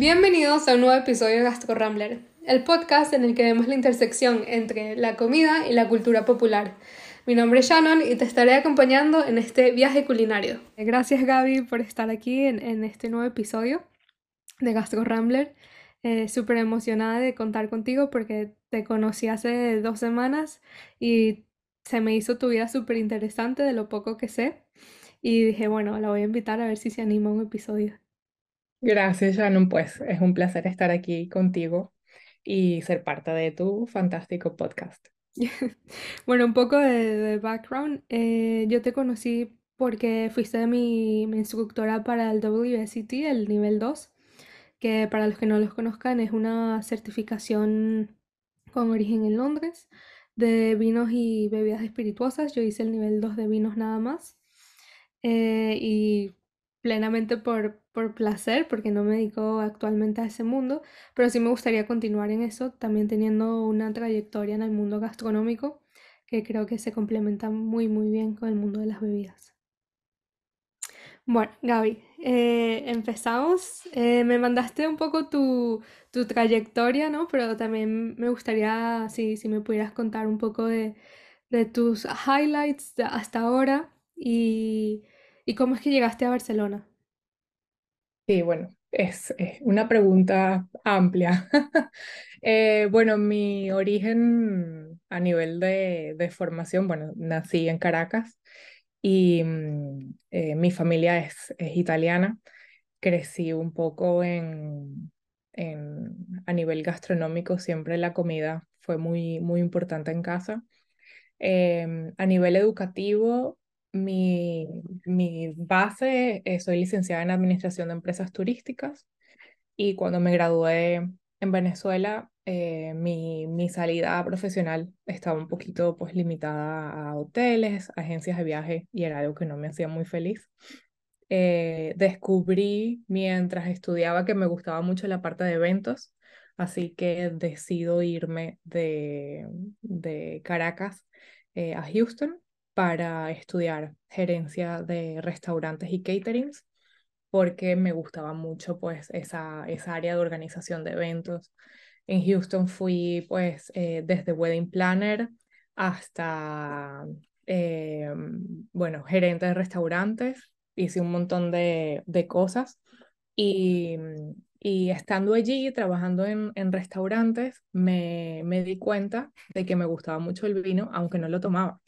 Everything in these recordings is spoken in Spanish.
Bienvenidos a un nuevo episodio de Gastro Rambler, el podcast en el que vemos la intersección entre la comida y la cultura popular. Mi nombre es Shannon y te estaré acompañando en este viaje culinario. Gracias Gaby por estar aquí en, este nuevo episodio de Gastro Rambler. Eh, Súper emocionada de contar contigo porque te conocí hace dos semanas y se me hizo tu vida súper interesante de lo poco que sé. Y dije, bueno, la voy a invitar a ver si se anima un episodio. Gracias, Shannon. Pues es un placer estar aquí contigo y ser parte de tu fantástico podcast. bueno, un poco de, background. Eh, yo te conocí porque fuiste mi, instructora para el WSET, el nivel 2, que para los que no los conozcan es una certificación con origen en Londres de vinos y bebidas espirituosas. Yo hice el nivel 2 de vinos nada más. Eh, y plenamente por, por placer, porque no me dedico actualmente a ese mundo, pero sí me gustaría continuar en eso, también teniendo una trayectoria en el mundo gastronómico, que creo que se complementa muy, muy bien con el mundo de las bebidas. Bueno, Gaby, eh, empezamos. Eh, me mandaste un poco tu, tu, trayectoria, ¿no? Pero también me gustaría, si, si me pudieras contar un poco de, de tus highlights hasta ahora y, y, cómo es que llegaste a Barcelona. Sí, bueno, es, una pregunta amplia. Eh, bueno, mi origen a nivel de, de formación, bueno, nací en Caracas y mm, eh, mi familia es, es, italiana. Crecí un poco en, en, a nivel gastronómico, siempre la comida fue muy, muy importante en casa. Em, a nivel educativo, mi, mi base, eh, soy licenciada en Administración de Empresas Turísticas y cuando me gradué en Venezuela, eh, mi, mi, salida profesional estaba un poquito pues limitada a hoteles, agencias de viaje y era algo que no me hacía muy feliz. Eh, descubrí mientras estudiaba que me gustaba mucho la parte de eventos, así que decido irme de, de Caracas eh, a Houston para estudiar gerencia de restaurantes y caterings porque me gustaba mucho pues esa, esa área de organización de eventos. En Houston fui pues eh, desde wedding planner hasta, eh, bueno, gerente de restaurantes, hice un montón de, de cosas y, y, estando allí trabajando en, en restaurantes me, me di cuenta de que me gustaba mucho el vino, aunque no lo tomaba.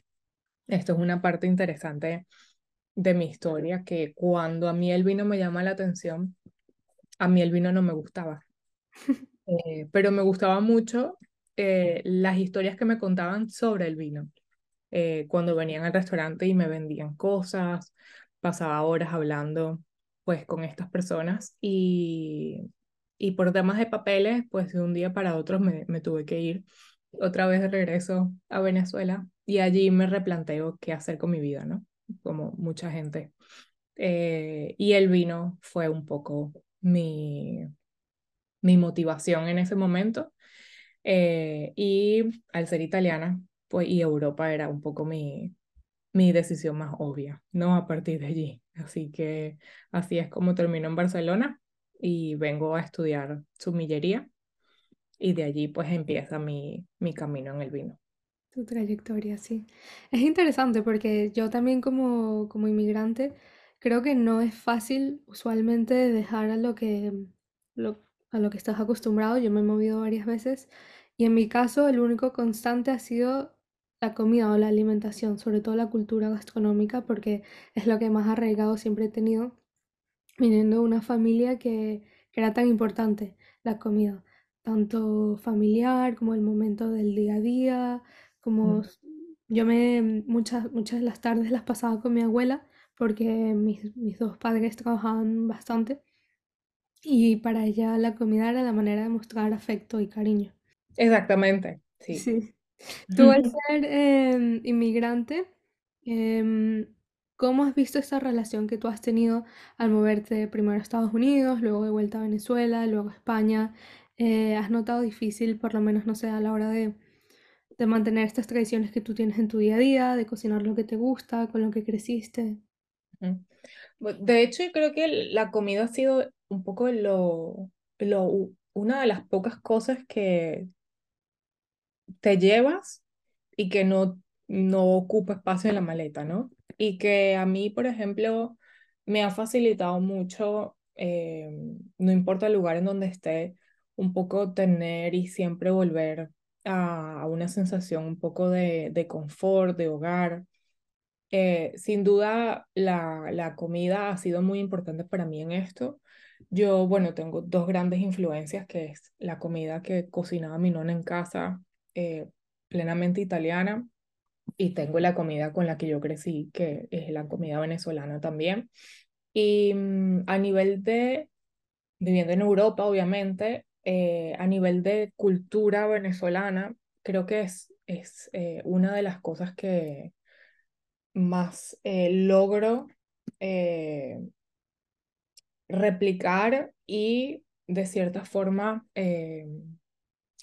Esto es una parte interesante de mi historia, que cuando a mí el vino me llama la atención, a mí el vino no me gustaba. Eh, pero me gustaba mucho eh, las historias que me contaban sobre el vino. Eh, cuando venían al restaurante y me vendían cosas, pasaba horas hablando pues con estas personas y, y por temas de papeles, pues de un día para otro me, me tuve que ir otra vez de regreso a Venezuela y allí me replanteo qué hacer con mi vida, ¿no? como mucha gente. Eh, y el vino fue un poco mi, mi motivación en ese momento. Eh, y al ser italiana, pues, y Europa era un poco mi, mi decisión más obvia, ¿no? A partir de allí. Así que así es como termino en Barcelona y vengo a estudiar sumillería y de allí pues empieza mi, mi camino en el vino. Tu trayectoria, sí. Es interesante porque yo también como, como inmigrante creo que no es fácil usualmente dejar a lo que, a lo que estás acostumbrado. Yo me he movido varias veces y en mi caso el único constante ha sido la comida o la alimentación, sobre todo la cultura gastronómica porque es lo que más arraigado siempre he tenido viniendo de una familia que, que era tan importante, la comida, tanto familiar como el momento del día a día como yo me muchas, muchas de las tardes las pasaba con mi abuela porque mis, mis dos padres trabajaban bastante y para ella la comida era la manera de mostrar afecto y cariño. Exactamente, sí. Sí. Tú al ser em, inmigrante, em, ¿cómo has visto esa relación que tú has tenido al moverte primero a Estados Unidos, luego de vuelta a Venezuela, luego a España? Eh, ¿has notado difícil, por lo menos, no sé, a la hora de de mantener estas tradiciones que tú tienes en tu día a día, de cocinar lo que te gusta, con lo que creciste. De hecho, yo creo que la comida ha sido un poco lo, lo, una de las pocas cosas que te llevas y que no, no ocupa espacio en la maleta, ¿no? Y que a mí, por ejemplo, me ha facilitado mucho, eh, no importa el lugar en donde esté, un poco tener y siempre volver a, una sensación un poco de, de confort, de hogar. Eh, sin duda, la, la comida ha sido muy importante para mí en esto. Yo, bueno, tengo dos grandes influencias, que es la comida que cocinaba mi nona en casa, eh, plenamente italiana, y tengo la comida con la que yo crecí, que es la comida venezolana también. Y mm, a nivel de, viviendo en Europa, obviamente, eh, a nivel de cultura venezolana, creo que es, es eh, una de las cosas que más eh, logro replicar y de cierta forma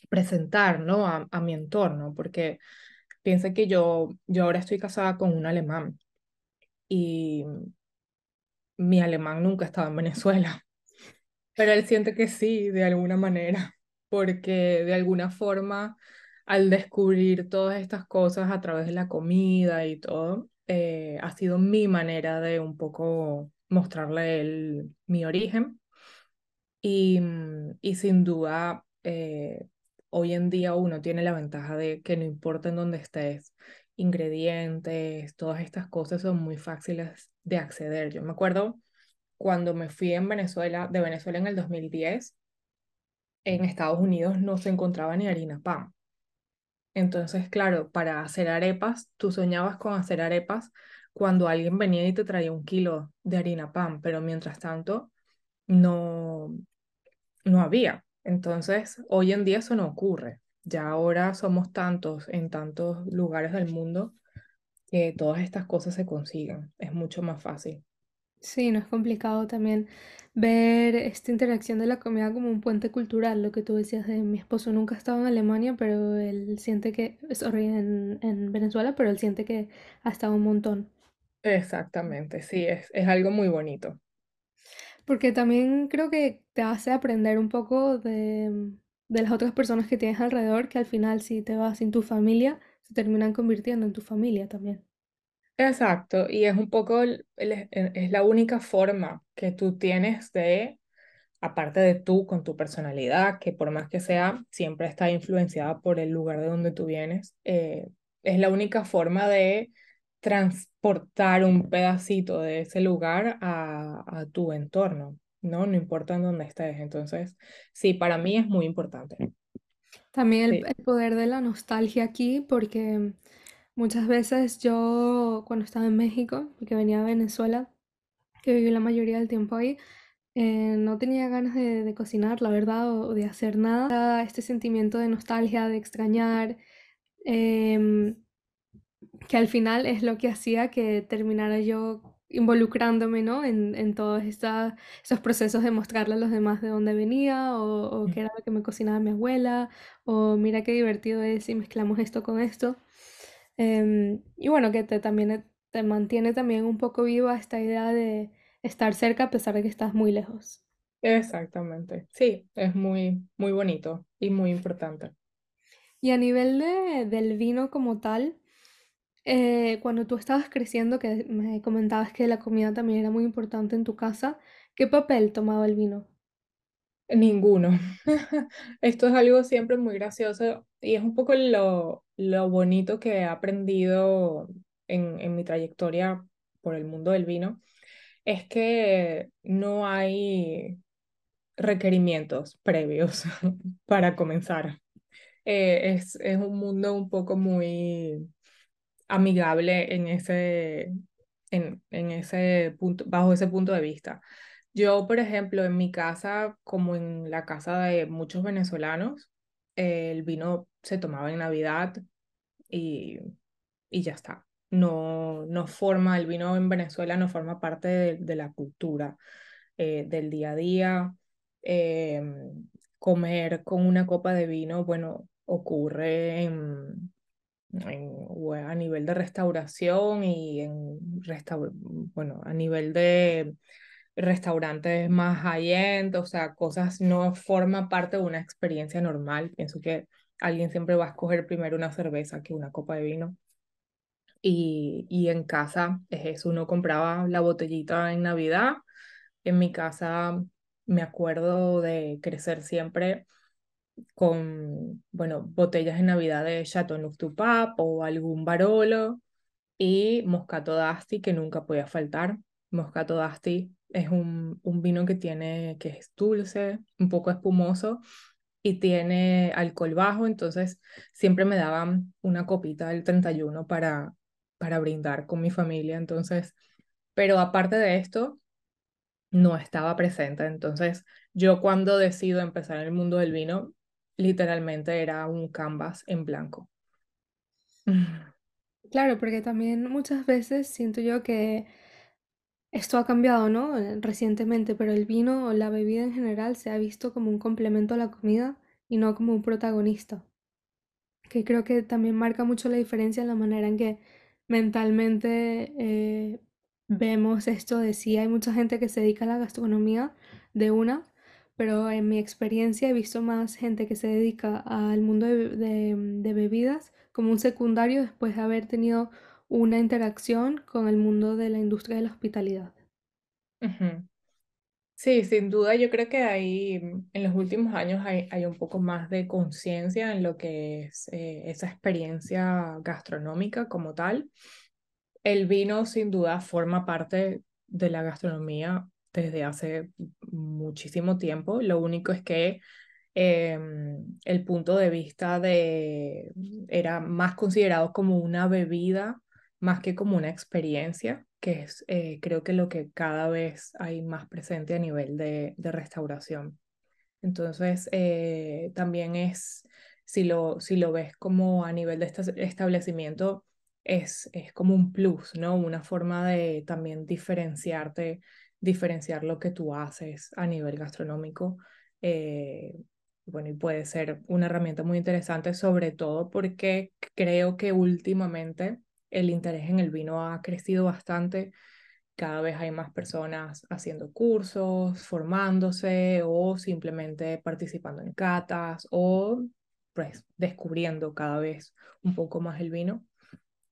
presentar ¿no? a, a mi entorno, porque piensa que yo, yo ahora estoy casada con un alemán y mi alemán nunca ha estado en Venezuela, pero él siente que sí, de alguna manera, porque de alguna forma al descubrir todas estas cosas a través de la comida y todo, eh, ha sido mi manera de un poco mostrarle él mi origen. Y, mm, y sin duda, eh, hoy en día uno tiene la ventaja de que no importa en dónde estés, ingredientes, todas estas cosas son muy fáciles de acceder. Yo me acuerdo cuando me fui en Venezuela, de Venezuela en el 2010, en Estados Unidos no se encontraba ni harina pan. Entonces, claro, para hacer arepas, tú soñabas con hacer arepas cuando alguien venía y te traía un kilo de harina pan, pero mientras tanto no, no había. Entonces, hoy en día eso no ocurre. Ya ahora somos tantos en tantos lugares del mundo que todas estas cosas se consiguen. Es mucho más fácil. Sí, no es complicado también ver esta interacción de la comida como un puente cultural, lo que tú decías de mi esposo nunca ha estado en Alemania, pero él siente que, sorry, en, en Venezuela, pero él siente que ha estado un montón. Exactamente, sí, es, es algo muy bonito. Porque también creo que te hace aprender un poco de, de las otras personas que tienes alrededor, que al final si te vas sin tu familia, se terminan convirtiendo en tu familia también. Exacto, y es un poco, el- el- e- es la única forma que tú tienes de, aparte de tú con tu personalidad, que por más que sea, siempre está influenciada por el lugar de donde tú vienes, eh, es la única forma de transportar un pedacito de ese lugar a, a tu entorno, ¿no? No importa en dónde estés. Entonces, sí, para mí es muy importante. También el, Sí. el poder de la nostalgia aquí, porque muchas veces yo cuando estaba en México, porque venía a Venezuela, que viví la mayoría del tiempo ahí, eh, no tenía ganas de, de cocinar, la verdad, o, de hacer nada. Este sentimiento de nostalgia, de extrañar, em, que al final es lo que hacía que terminara yo involucrándome, ¿no? En, en todos esta- esos procesos de mostrarle a los demás de dónde venía o, o qué era lo que me cocinaba mi abuela o mira qué divertido es si mezclamos esto con esto. Em, y bueno, que te, también te mantiene también un poco viva esta idea de estar cerca a pesar de que estás muy lejos. Exactamente. Sí, es muy, muy bonito y muy importante. Y a nivel de, del vino como tal, Eh, cuando tú estabas creciendo, que me comentabas que la comida también era muy importante en tu casa, ¿qué papel tomaba el vino? Ninguno. Esto es algo siempre muy gracioso y es un poco lo, lo bonito que he aprendido en, en mi trayectoria por el mundo del vino, es que no hay requerimientos previos para comenzar. Eh, es, es un mundo un poco muy amigable en ese, en, en ese punto, bajo ese punto de vista. Yo, por ejemplo, en mi casa, como en la casa de muchos venezolanos, el vino se tomaba en Navidad y, y ya está. No, no forma, el vino en Venezuela no forma parte de, la cultura eh, del día a día. Eh, comer con una copa de vino, bueno, ocurre a nivel de restauración y en restaur bueno, a nivel de restaurantes más high-end, o sea, cosas no forman parte de una experiencia normal. Pienso que alguien siempre va a escoger primero una cerveza que una copa de vino. Y, y en casa es eso, uno compraba la botellita en Navidad. En mi casa me acuerdo de crecer siempre con, bueno, botellas de Navidad de Chateauneuf du Pape o algún Barolo y Moscato d'Asti que nunca podía faltar. Moscato d'Asti es un, un vino que tiene, que es dulce, un poco espumoso y tiene alcohol bajo, entonces siempre me daban una copita del 31 para, para brindar con mi familia, entonces, pero aparte de esto, no estaba presente, entonces yo cuando decido empezar en el mundo del vino, literalmente era un canvas en blanco. Claro, porque también muchas veces siento yo que esto ha cambiado, ¿no? Eh, Recientemente, pero el vino o la bebida en general se ha visto como un complemento a la comida y no como un protagonista. Que creo que también marca mucho la diferencia en la manera en que mentalmente eh, vemos esto de si hay mucha gente que se dedica a la gastronomía de una, pero en mi experiencia he visto más gente que se dedica al mundo de bebidas como un secundario después de haber tenido una interacción con el mundo de la industria de la hospitalidad. Sí, sin duda yo creo que hay, mm, en los últimos años hay, hay un poco más de conciencia en lo que es eh, esa experiencia gastronómica como tal. El vino sin duda forma parte de la gastronomía desde hace muchísimo tiempo. Lo único es que em, el punto de vista de era más considerado como una bebida más que como una experiencia, que es eh, creo que lo que cada vez hay más presente a nivel de, de restauración. Entonces, eh, también es, si lo, si lo ves como a nivel de este establecimiento, es, es como un plus, ¿no? Una forma de también diferenciarte, diferenciar lo que tú haces a nivel gastronómico. eh, bueno, y puede ser una herramienta muy interesante, sobre todo porque creo que últimamente el interés en el vino ha crecido bastante cada vez hay más personas haciendo cursos, formándose o simplemente participando en catas o pues descubriendo cada vez un poco más el vino.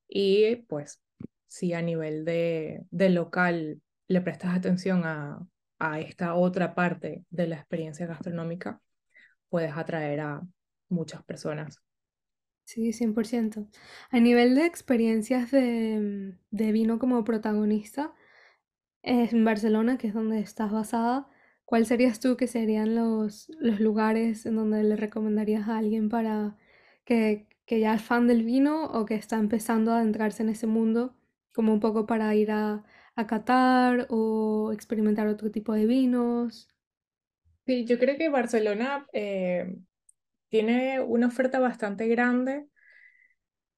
Y pues si a nivel de, de local le prestas atención a, a esta otra parte de la experiencia gastronómica, puedes atraer a muchas personas. Sí, 100%. A nivel de experiencias de, de vino como protagonista, En Barcelona, que es donde estás basada, ¿cuál serías tú que serían los, los lugares en donde le recomendarías a alguien para que, que ya es fan del vino o que está empezando a adentrarse en ese mundo, como un poco para ir a, a catar o experimentar otro tipo de vinos? Sí, yo creo que Barcelona eh, tiene una oferta bastante grande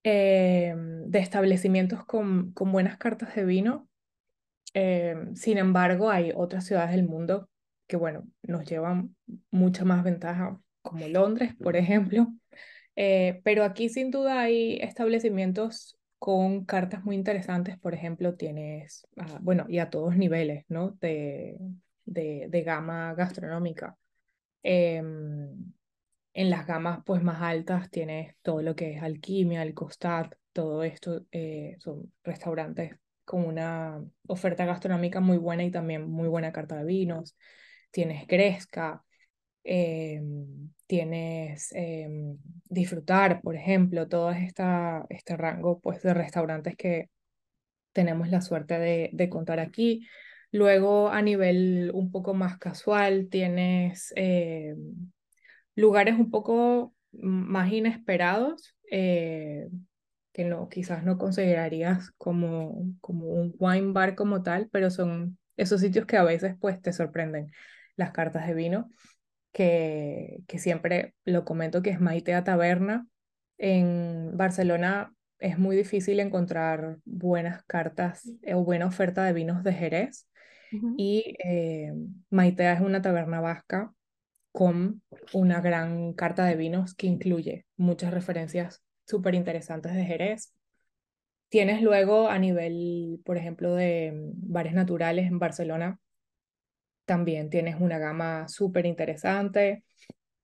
eh, de establecimientos con, con buenas cartas de vino. Eh, sin embargo, hay otras ciudades del mundo que, bueno, nos llevan mucha más ventaja, como Londres, por ejemplo. Eh, pero aquí sin duda hay establecimientos con cartas muy interesantes. Por ejemplo, tienes, ah, bueno, y a todos niveles, ¿no? De, de, de gama gastronómica. Em, en las gamas pues más altas tienes todo lo que es Alquimia, El Costat, todo esto eh, son restaurantes con una oferta gastronómica muy buena y también muy buena carta de vinos. Tienes Gresca, eh, tienes eh, Disfrutar, por ejemplo, todo esta, este rango pues, de restaurantes que tenemos la suerte de, de contar aquí. Luego, a nivel un poco más casual, tienes eh, lugares un poco más inesperados eh, que no, quizás no considerarías como, como un wine bar como tal, pero son esos sitios que a veces pues te sorprenden. Las cartas de vino, que, que siempre lo comento que es Maitea Taberna. En Barcelona es muy difícil encontrar buenas cartas eh, o buena oferta de vinos de Jerez. Y eh, Maitea es una taberna vasca con una gran carta de vinos que incluye muchas referencias súper interesantes de Jerez. Tienes luego a nivel, por ejemplo, de mm, bares naturales en Barcelona, también tienes una gama súper interesante.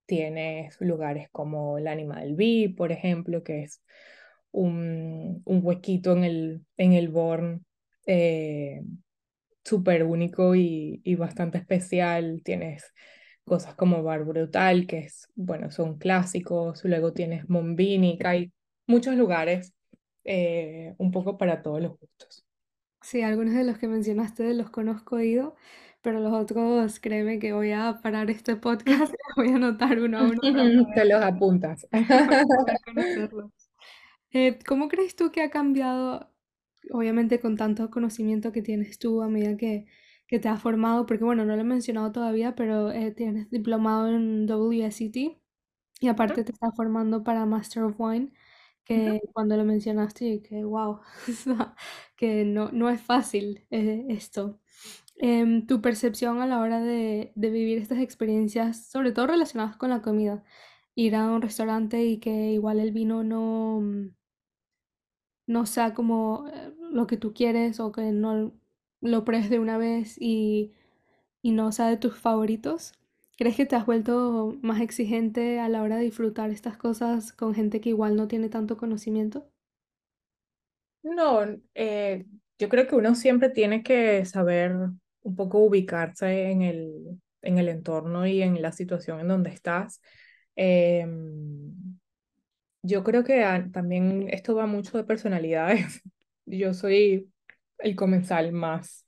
Tienes lugares como el Animal Bee, por ejemplo, que es un, un huequito en el, en el Born eh, súper único y, y bastante especial. Tienes cosas como Bar Brutal, que es, bueno, son clásicos. Luego tienes Mombini, que hay muchos lugares eh, un poco para todos los gustos. Sí, algunos de los que mencionaste los conozco ido, pero los otros, créeme que voy a parar este podcast voy a anotar uno a uno Te los apuntas. Eh, ¿cómo crees tú que ha cambiado, obviamente con tanto conocimiento que tienes tú a medida que, que te has formado? Porque bueno, no lo he mencionado todavía, pero eh, tienes diplomado en WSET y aparte te estás formando para Master of Wine, que cuando lo mencionaste, que wow, que no, no es fácil eh, esto. Em, tu percepción a la hora de, de vivir estas experiencias, sobre todo relacionadas con la comida, ir a un restaurante y que igual el vino no, mm, no sea como eh, lo que tú quieres o que no lo pruebes de una vez y, y no sea de tus favoritos. ¿Crees que te has vuelto más exigente a la hora de disfrutar estas cosas con gente que igual no tiene tanto conocimiento? No, eh, yo creo que uno siempre tiene que saber un poco ubicarse en el, en el entorno y en la situación en donde estás. Em, yo creo que ah, también esto va mucho de personalidades. Yo soy el comensal más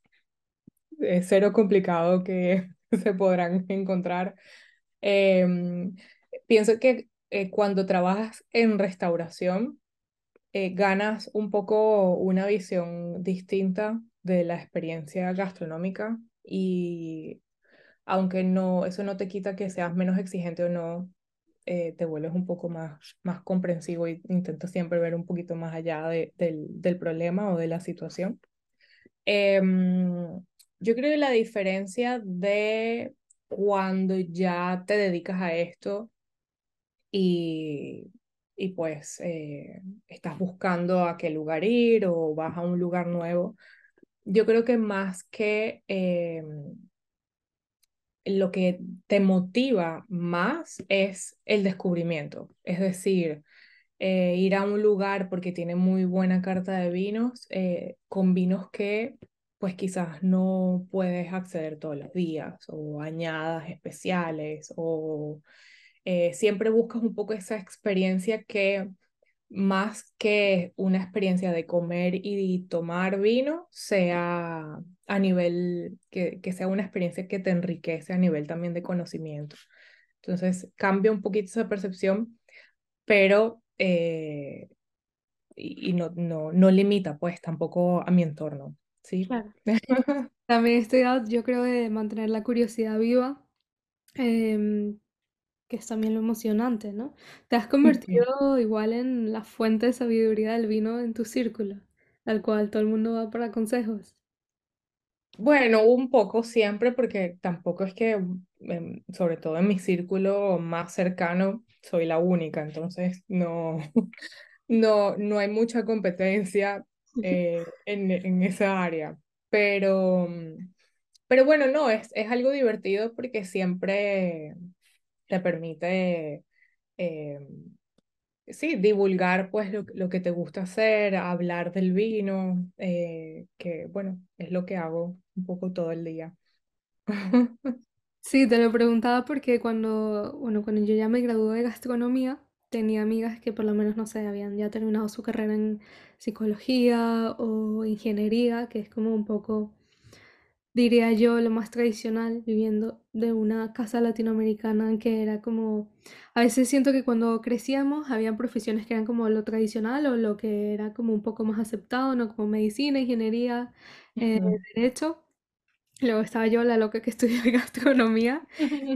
eh, cero complicado que se podrán encontrar. Em, pienso que eh, cuando trabajas en restauración, eh, ganas un poco una visión distinta de la experiencia gastronómica y aunque no, eso no te quita que seas menos exigente o no, eh, te vuelves un poco más, más comprensivo y intentas siempre ver un poquito más allá de, del, del problema o de la situación. Em, yo creo que la diferencia de cuando ya te dedicas a esto y, y pues eh, estás buscando a qué lugar ir o vas a un lugar nuevo, yo creo que más que em, lo que te motiva más es el descubrimiento, es decir, eh, ir a un lugar porque tiene muy buena carta de vinos, eh, con vinos que pues quizás no puedes acceder todos los días o añadas especiales o eh, siempre buscas un poco esa experiencia que más que una experiencia de comer y tomar vino, sea a nivel, que, que sea una experiencia que te enriquece a nivel también de conocimiento. Entonces cambia un poquito esa percepción, pero eh, y, y no, no, no limita pues tampoco a mi entorno, ¿sí? Claro. También estoy, yo creo, de mantener la curiosidad viva, em, que es también lo emocionante, ¿no? Te has Sí. convertido igual en la fuente de sabiduría del vino en tu círculo, al cual todo el mundo va para consejos. Bueno, un poco siempre, porque tampoco es que, sobre todo en mi círculo más cercano, soy la única, entonces no, no, no hay mucha competencia eh, en, en esa área. Pero, mm, pero bueno, no, es, es algo divertido porque siempre te permite, eh, sí, divulgar pues lo, lo que te gusta hacer, hablar del vino, eh, que bueno, es lo que hago un poco todo el día. Sí, te lo preguntaba porque cuando, bueno, cuando yo ya me gradué de gastronomía, tenía amigas que por lo menos, no sé, habían ya terminado su carrera en psicología o ingeniería, que es como un poco diría yo, lo más tradicional, viviendo de una casa latinoamericana que era como, a veces siento que cuando crecíamos habían profesiones que eran como lo tradicional o lo que era como un poco más aceptado, ¿no? Como medicina, ingeniería, eh, derecho. Luego estaba yo, la loca que estudió gastronomía,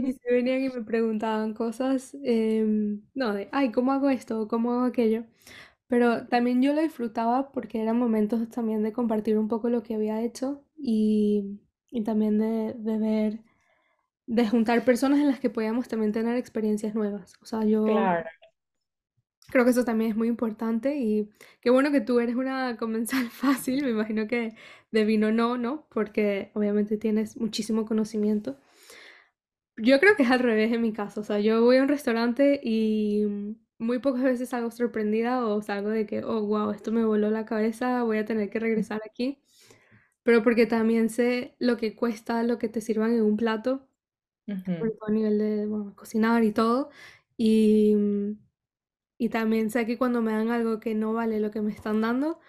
y se venían y me preguntaban cosas, em, no, de, ay, ¿cómo hago esto? ¿Cómo hago aquello? Pero también yo lo disfrutaba porque eran momentos también de compartir un poco lo que había hecho y, y también de, de ver, de juntar personas en las que podíamos también tener experiencias nuevas. O sea, yo Claro. Creo que eso también es muy importante y qué bueno que tú eres una comensal fácil, me imagino que de vino no, ¿no? Porque obviamente tienes muchísimo conocimiento. Yo creo que es al revés en mi caso, o sea, yo voy a un restaurante y muy pocas veces salgo sorprendida o salgo de que, oh, wow, esto me voló la cabeza, voy a tener que regresar aquí. Pero porque también sé lo que cuesta lo que te sirvan en un plato, Ujú. todo a nivel de, bueno, cocinar y todo. Y, y también sé que cuando me dan algo que no vale lo que me están dando,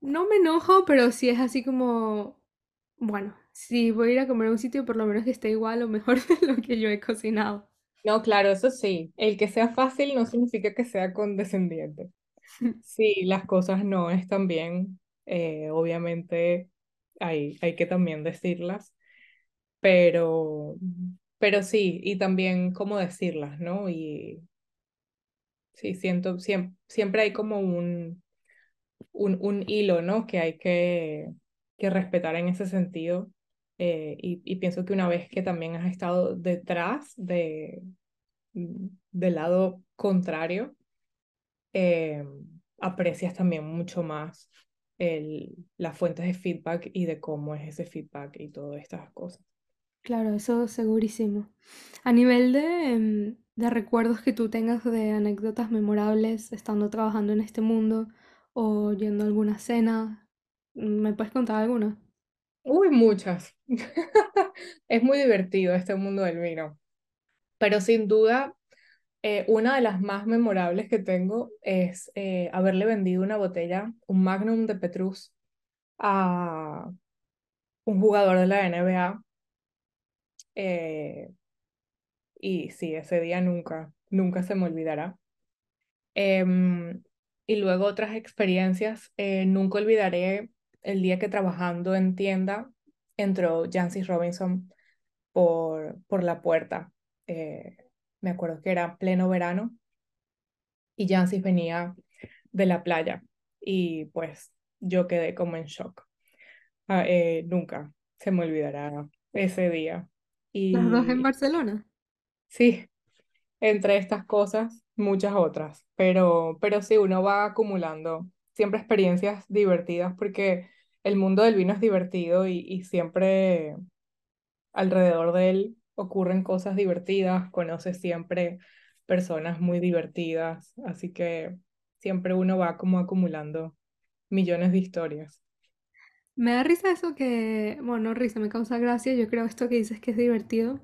no me enojo, pero sí es así como, bueno, si voy a ir a comer a un sitio, por lo menos que esté igual o mejor de lo que yo he cocinado. No, claro, eso sí, el que sea fácil no significa que sea condescendiente. Sí, las cosas no están bien, eh, obviamente hay, hay que también decirlas, pero, pero sí, y también cómo decirlas, ¿no? Y sí, siento, siempre, siempre hay como un, un, un hilo, ¿no? Que hay que, que respetar en ese sentido. eh, y, y pienso que una vez que también has estado detrás de, del lado contrario, eh, aprecias también mucho más el, las fuentes de feedback y de cómo es ese feedback y todas estas cosas. Claro, eso segurísimo. A nivel de, em, de recuerdos que tú tengas de anécdotas memorables estando trabajando en este mundo o yendo alguna cena, ¿me puedes contar alguna? Uy, muchas. Es muy divertido este mundo del vino, pero sin duda eh, una de las más memorables que tengo es eh, haberle vendido una botella, un Magnum de Petrus, a un jugador de la NBA. eh, y sí, ese día nunca, nunca se me olvidará. Em, y luego otras experiencias, eh, nunca olvidaré el día que trabajando en tienda entró Jancis Robinson por, por la puerta. Eh, me acuerdo que era pleno verano y Jancis venía de la playa y pues yo quedé como en shock. Ah, eh, nunca se me olvidará ese día. Las dos en Y Barcelona. Sí, entre estas cosas, muchas otras, pero, pero sí, uno va acumulando siempre experiencias divertidas porque el mundo del vino es divertido y, y siempre alrededor de él ocurren cosas divertidas, conoces siempre personas muy divertidas, así que siempre uno va como acumulando millones de historias. Me da risa eso que, bueno, no risa, me causa gracia, yo creo esto que dices que es divertido,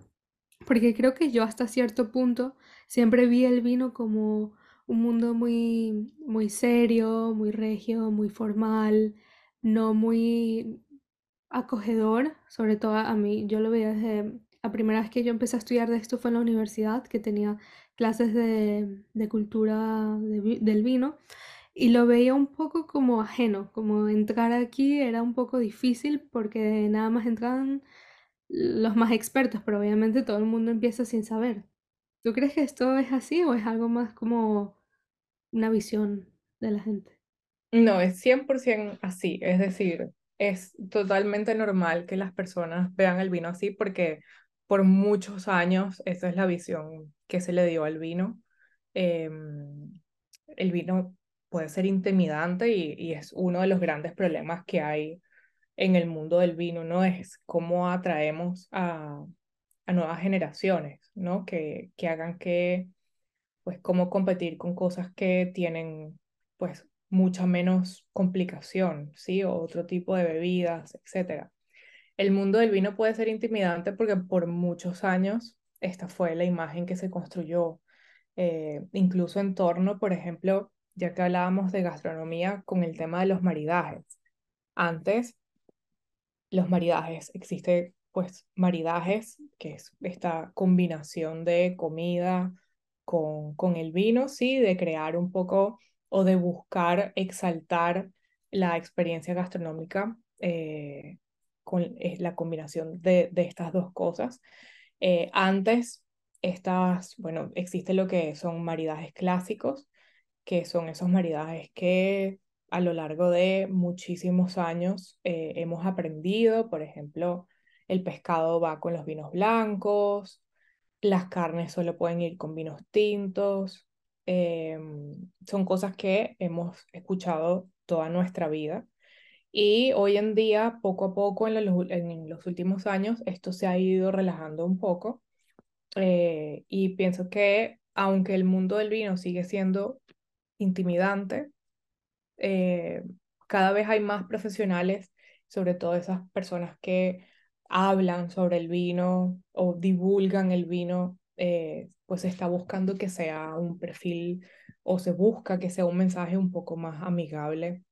porque creo que yo hasta cierto punto siempre vi el vino como un mundo muy, muy serio, muy regio, muy formal, no muy acogedor, sobre todo a mí. Yo lo veía desde la primera vez que yo empecé a estudiar de esto fue en la universidad, que tenía clases de, de cultura del vino, y lo veía un poco como ajeno, como entrar aquí era un poco difícil porque nada más entraban los más expertos, pero obviamente todo el mundo empieza sin saber. ¿Tú crees que esto es así o es algo más como una visión de la gente? No, es 100% así, es decir, es totalmente normal que las personas vean el vino así porque por muchos años esa es la visión que se le dio al vino. Em, el vino puede ser intimidante y, y es uno de los grandes problemas que hay en el mundo del vino, ¿no? Es cómo atraemos a, a nuevas generaciones, ¿no? Que, que hagan que pues cómo competir con cosas que tienen pues mucha menos complicación, ¿sí? O otro tipo de bebidas, etcétera. El mundo del vino puede ser intimidante porque por muchos años esta fue la imagen que se construyó, eh, incluso en torno, por ejemplo, ya que hablábamos de gastronomía con el tema de los maridajes. Antes los maridajes. Existe pues maridajes, que es esta combinación de comida con, con el vino, sí, de crear un poco o de buscar exaltar la experiencia gastronómica eh, con la combinación de, de estas dos cosas. Eh, antes, estas, bueno, existe lo que son maridajes clásicos, que son esos maridajes que a lo largo de muchísimos años eh, hemos aprendido, por ejemplo, el pescado va con los vinos blancos, las carnes solo pueden ir con vinos tintos, em, son cosas que hemos escuchado toda nuestra vida. Y hoy en día, poco a poco, en los, últimos años, esto se ha ido relajando un poco. eh, y pienso que aunque el mundo del vino sigue siendo intimidante, eh, cada vez hay más profesionales, sobre todo esas personas que hablan sobre el vino o divulgan el vino, eh, pues se está buscando que sea un perfil o se busca que sea un mensaje un poco más amigable,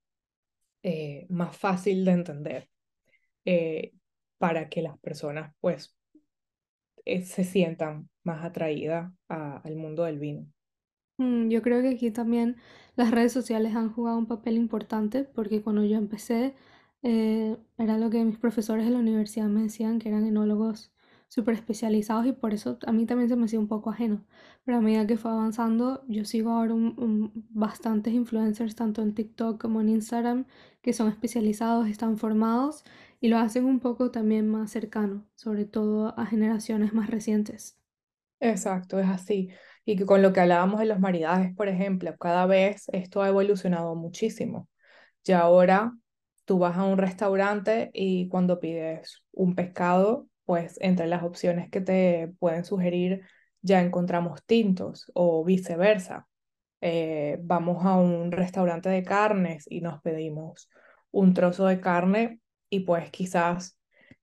eh, más fácil de entender, para que las personas pues se sientan más atraídas al mundo del vino. Mm, Yo creo que aquí también las redes sociales han jugado un papel importante porque cuando yo empecé eh, era lo que mis profesores de la universidad me decían que eran enólogos súper especializados y por eso a mí también se me hacía un poco ajeno. Pero a medida que fue avanzando, yo sigo ahora un- bastantes influencers tanto en TikTok como en Instagram que son especializados, están formados y lo hacen un poco también más cercano, sobre todo a generaciones más recientes. Exacto, es así. Y que con lo que hablábamos de los maridajes, por ejemplo, cada vez esto ha evolucionado muchísimo. Ya ahora tú vas a un restaurante y cuando pides un pescado, pues entre las opciones que te pueden sugerir ya encontramos tintos o viceversa. Eh, vamos a un restaurante de carnes y nos pedimos un trozo de carne y pues quizás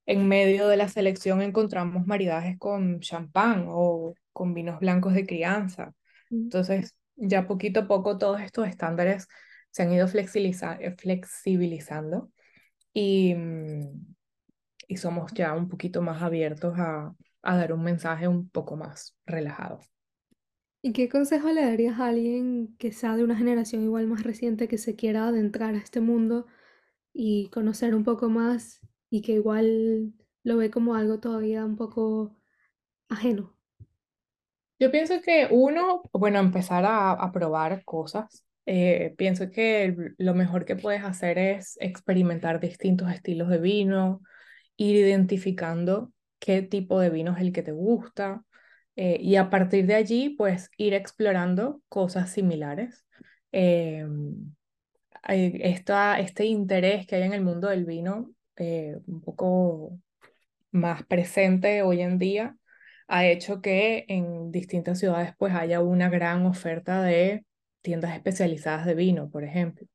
en medio de la selección encontramos maridajes con champán o con vinos blancos de crianza. Entonces, ya poquito a poco todos estos estándares se han ido flexibiliza- eh, flexibilizando y, mm, y somos ya un poquito más abiertos a, a dar un mensaje un poco más relajado. ¿Y qué consejo le darías a alguien que sea de una generación igual más reciente que se quiera adentrar a este mundo y conocer un poco más y que igual lo ve como algo todavía un poco ajeno? Yo pienso que uno, bueno, empezar a, probar cosas. Eh, pienso que lo mejor que puedes hacer es experimentar distintos estilos de vino, ir identificando qué tipo de vino es el que te gusta eh, y a partir de allí, pues ir explorando cosas similares. Eh, esta, este interés que hay en el mundo del vino, eh, un poco más presente hoy en día, ha hecho que en distintas ciudades pues haya una gran oferta de tiendas especializadas de vino, por ejemplo.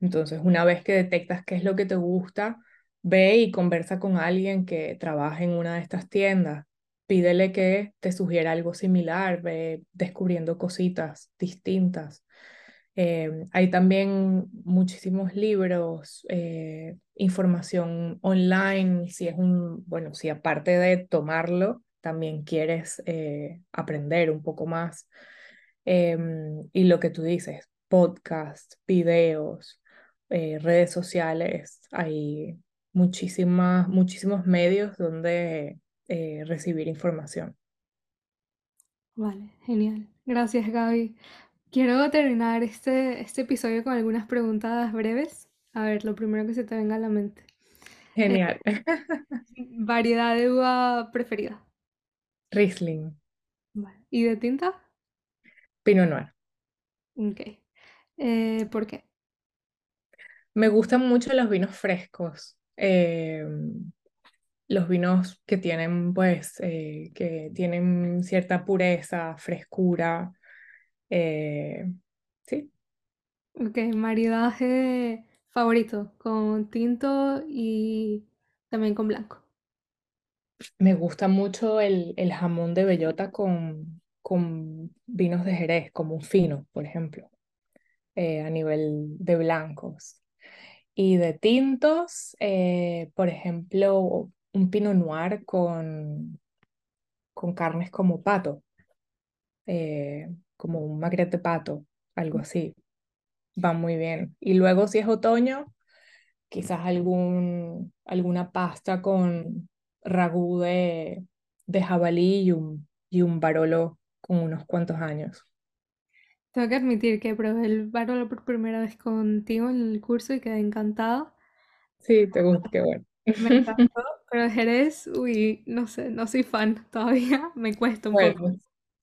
Entonces, una vez que detectas qué es lo que te gusta, ve y conversa con alguien que trabaje en una de estas tiendas. Pídele que te sugiera algo similar, ve descubriendo cositas distintas. Eh, hay también muchísimos libros, eh, información online, si es un, bueno, si aparte de tomarlo, también quieres eh, aprender un poco más. Em, y lo que tú dices, podcast, videos, eh, redes sociales, hay muchísimas, muchísimos medios donde eh, recibir información. Vale, genial. Gracias, Gaby. Quiero terminar este, este episodio con algunas preguntas breves. A ver, lo primero que se te venga a la mente. Eh, Genial. variedad de uva preferida. Riesling, Vale. ¿Y de tinta? Pinot Noir. Ok. Eh, ¿por qué? Me gustan mucho los vinos frescos, eh, los vinos que tienen, pues, eh, que tienen cierta pureza, frescura. eh, sí, Ok, maridaje favorito con tinto y también con blanco. Me gusta mucho el, el jamón de bellota con, con vinos de Jerez, como un fino, por ejemplo, eh, a nivel de blancos. Y de tintos, eh, por ejemplo, un Pinot Noir con, con carnes como pato. eh, como un magret de pato, algo así. Va muy bien. Y luego si es otoño, quizás algún, alguna pasta con ragú de, de jabalí y un, y un barolo con unos cuantos años. Tengo que admitir que probé el Barolo por primera vez contigo en el curso y quedé encantada. Sí, te gusta, qué bueno. Me encantó, pero Jerez, uy, no sé, no soy fan todavía, me cuesta un poco.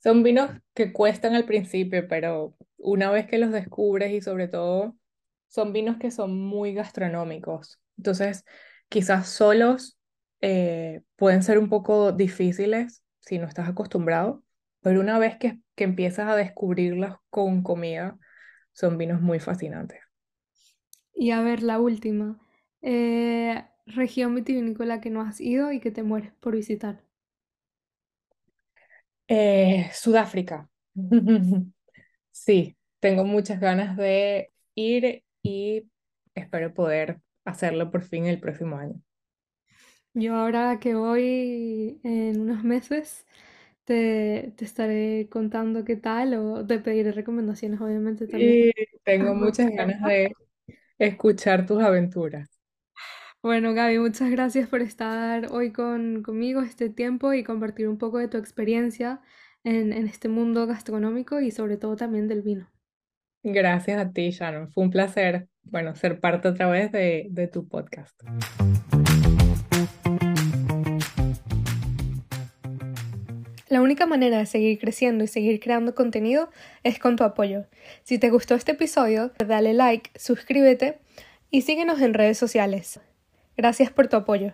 Son vinos que cuestan al principio, pero una vez que los descubres y sobre todo son vinos que son muy gastronómicos. Entonces, quizás solos eh, pueden ser un poco difíciles si no estás acostumbrado, pero una vez que, que empiezas a descubrirlos con comida, son vinos muy fascinantes. Y a ver, la última. Eh, región vitivinícola que no has ido y que te mueres por visitar. Eh, Sudáfrica. Sí, tengo muchas ganas de ir y espero poder hacerlo por fin el próximo año. Yo ahora que voy en unos meses, te, te estaré contando qué tal o te pediré recomendaciones, obviamente también. Y tengo muchas ganas de escuchar tus aventuras. bueno, Gaby, muchas gracias por estar hoy con, conmigo este tiempo y compartir un poco de tu experiencia en, en este mundo gastronómico y sobre todo también del vino. Gracias a ti, Shannon. Fue un placer, bueno, ser parte otra vez de, de tu podcast. La única manera de seguir creciendo y seguir creando contenido es con tu apoyo. Si te gustó este episodio, dale like, suscríbete y síguenos en redes sociales. Gracias por tu apoyo.